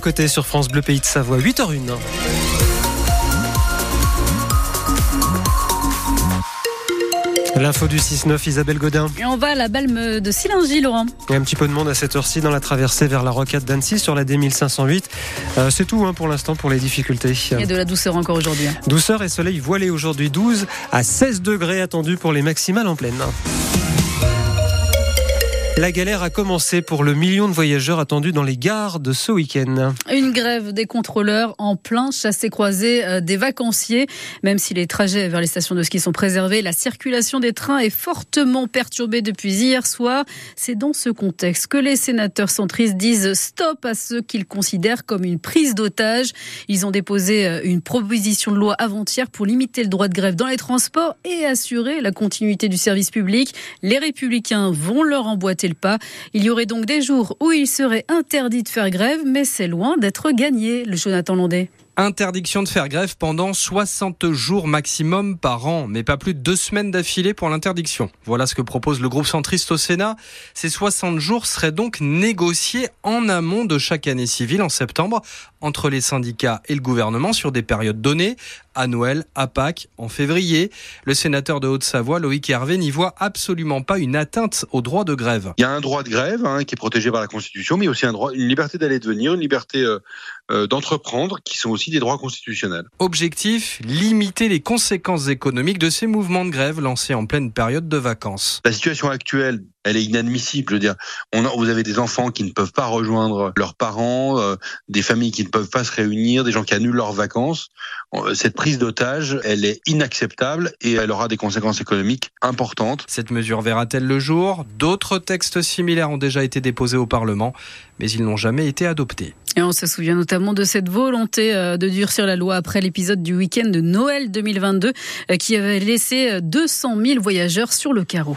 Côté sur France Bleu Pays de Savoie, 8h01. L'info du 6-9, Isabelle Godin. Et on va à la balme de Silingy, Laurent. Il y a un petit peu de monde à cette heure-ci dans la traversée vers la rocade d'Annecy sur la D1508. Euh, c'est tout hein, pour l'instant pour les difficultés. Il y a de la douceur encore aujourd'hui. hein. Douceur et soleil voilé aujourd'hui, 12 à 16 degrés attendus pour les maximales en pleine. La galère a commencé pour le million de voyageurs attendus dans les gares de ce week-end. Une grève des contrôleurs en plein chassé-croisé euh, des vacanciers. Même si les trajets vers les stations de ski sont préservés, la circulation des trains est fortement perturbée depuis hier soir. C'est dans ce contexte que les sénateurs centristes disent stop à ce qu'ils considèrent comme une prise d'otage. Ils ont déposé euh, une proposition de loi avant-hier pour limiter le droit de grève dans les transports et assurer la continuité du service public. Les républicains vont leur emboîter Il y aurait donc des jours où il serait interdit de faire grève, mais c'est loin d'être gagné, le Jonathan Landais. Interdiction de faire grève pendant 60 jours maximum par an, mais pas plus de deux semaines d'affilée pour l'interdiction. Voilà ce que propose le groupe centriste au Sénat. Ces 60 jours seraient donc négociés en amont de chaque année civile en septembre entre les syndicats et le gouvernement sur des périodes données, à Noël, à Pâques, en février. Le sénateur de Haute-Savoie, Loïc Hervé, n'y voit absolument pas une atteinte au droit de grève. Il y a un droit de grève hein, qui est protégé par la Constitution, mais aussi un droit, une liberté d'aller et de venir, une liberté euh, d'entreprendre, qui sont aussi des droits constitutionnels. Objectif, limiter les conséquences économiques de ces mouvements de grève lancés en pleine période de vacances. La situation actuelle, elle est inadmissible. Je veux dire, on a, vous avez des enfants qui ne peuvent pas rejoindre leurs parents, euh, des familles qui ne peuvent pas se réunir, des gens qui annulent leurs vacances. Euh, Cette prise d'otage, elle est inacceptable et elle aura des conséquences économiques importantes. Cette mesure verra-t-elle le jour? D'autres textes similaires ont déjà été déposés au Parlement, mais ils n'ont jamais été adoptés. Et on se souvient notamment de cette volonté euh, de durcir la loi après l'épisode du week-end de Noël 2022 euh, qui avait laissé 200 000 voyageurs sur le carreau.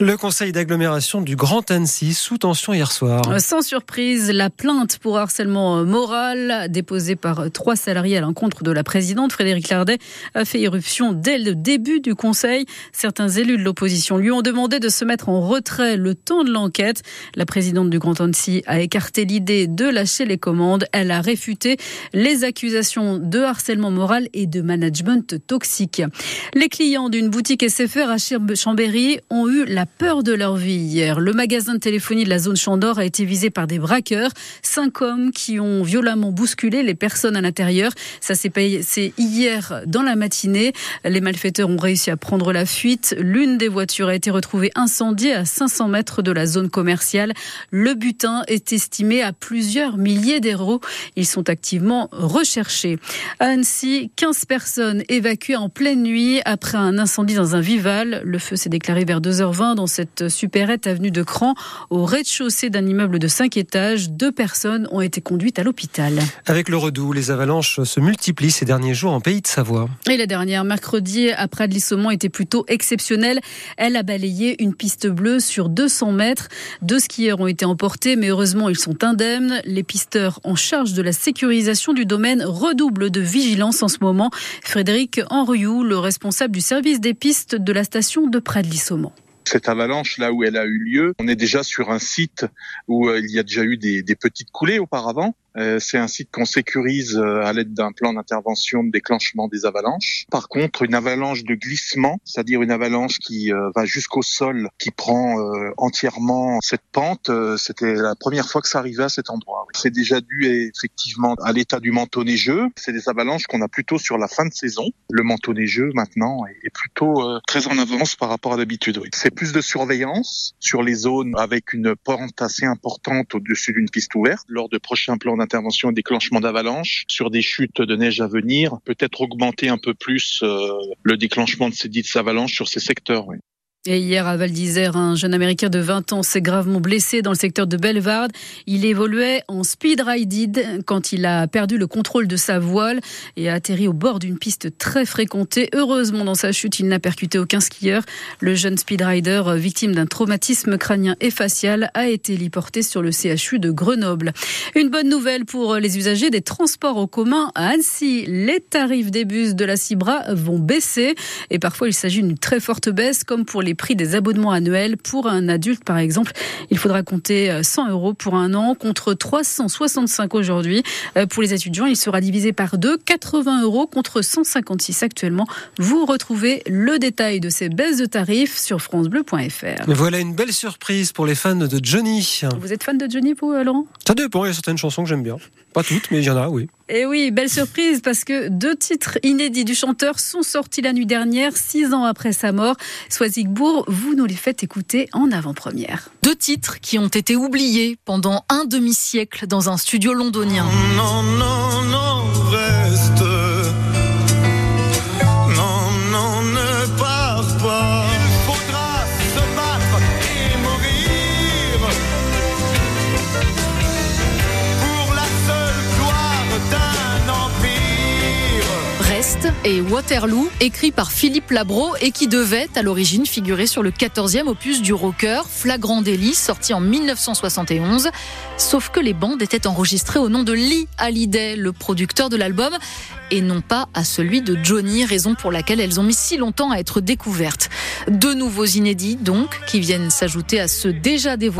Le conseil d'agglomération du Grand Annecy sous tension hier soir. Euh, Sans surprise, la plainte pour harcèlement euh, moral déposée par euh, trois salariés à l'encontre de la présidente Frédéric Lardet a fait éruption dès le début du conseil. Certains élus de l'opposition lui ont demandé de se mettre en retrait le temps de l'enquête. La présidente du Grand Annecy a écarté l'idée de lâcher les commandes. Elle a réfuté les accusations de harcèlement moral et de management toxique. Les clients d'une boutique SFR à Chambéry ont eu la peur de leur vie hier. Le magasin de téléphonie de la zone Chandor a été visé par des braqueurs. Cinq hommes qui ont violemment bousculé les personnes à l'intérieur. Ça s'est passé hier dans la matinée. Les malfaiteurs ont réussi à prendre la fuite. L'une des voitures a été retrouvée incendiée à 500 mètres de la zone commerciale. Le butin est estimé à plusieurs milliers d'euros. Ils sont activement recherchés. À Annecy, 15 personnes évacuées en pleine nuit après un incendie dans un vival. Le feu s'est déclaré vers 2h20 dans cette avenue de Cran, au rez-de-chaussée d'un immeuble de 5 étages. Deux personnes ont été conduites à l'hôpital. Avec le redout, les avalanches se multiplient ces derniers jours en pays de Savoie. Et la dernière, mercredi, à Pradly-Saumon, était plutôt exceptionnelle. Elle a balayé une piste bleue sur 200 mètres. Deux skieurs ont été emportés, mais heureusement, ils sont indemnes. Les pisteurs en charge de la sécurisation du domaine redoublent de vigilance en ce moment. Frédéric Henriou, le responsable du service des pistes de la station de Pradly-Saumon. Cette avalanche, là où elle a eu lieu, on est déjà sur un site où euh, il y a déjà eu des, des petites coulées auparavant. Euh, c'est un site qu'on sécurise euh, à l'aide d'un plan d'intervention de déclenchement des avalanches. Par contre, une avalanche de glissement, c'est-à-dire une avalanche qui va jusqu'au sol, qui prend entièrement cette pente, c'était la première fois que ça arrivait à cet endroit. C'est déjà dû effectivement à l'état du manteau neigeux. C'est des avalanches qu'on a plutôt sur la fin de saison. Le manteau neigeux maintenant est, plutôt euh, très en avance par rapport à d'habitude. C'est plus de surveillance sur les zones avec une pente assez importante au-dessus d'une piste ouverte lors de prochains plans d'intervention et déclenchement d'avalanches sur des chutes de neige à venir, peut-être augmenter un peu plus euh, le déclenchement de ces dites avalanches sur ces secteurs. Et hier à Val d'Isère, un jeune Américain de 20 ans s'est gravement blessé dans le secteur de Bellevarde. Il évoluait en speed rided quand il a perdu le contrôle de sa voile et a atterri au bord d'une piste très fréquentée. Heureusement, dans sa chute, il n'a percuté aucun skieur. Le jeune speed rider, victime d'un traumatisme crânien et facial, a été héliporté sur le CHU de Grenoble. Une bonne nouvelle pour les usagers des transports en commun à Annecy. Les tarifs des bus de la Cibra vont baisser et parfois il s'agit d'une très forte baisse comme pour les les prix des abonnements annuels. Pour un adulte, par exemple, il faudra compter 100 euros pour un an contre 365 aujourd'hui. Pour les étudiants, il sera divisé par deux, 80 euros contre 156 actuellement. Vous retrouvez le détail de ces baisses de tarifs sur francebleu.fr. Voilà une belle surprise pour les fans de Johnny. Vous êtes fan de Johnny, vous, Laurent? Ça dépend, il y a certaines chansons que j'aime bien. Pas toutes, mais il y en a, oui. Et oui, belle surprise parce que deux titres inédits du chanteur sont sortis la nuit dernière, six ans après sa mort. Soisigbourg, vous nous les faites écouter en avant-première. Deux titres qui ont été oubliés pendant un demi-siècle dans un studio londonien. Non, non, non, reste. Non, non, ne pars pas. Et Waterloo, écrit par Philippe Labro et qui devait à l'origine figurer sur le 14e opus du rocker, Flagrant délit, sorti en 1971. Sauf que les bandes étaient enregistrées au nom de Lee Hallyday, le producteur de l'album, et non pas à celui de Johnny, raison pour laquelle elles ont mis si longtemps à être découvertes. Deux nouveaux inédits, donc, qui viennent s'ajouter à ceux déjà dévoilés.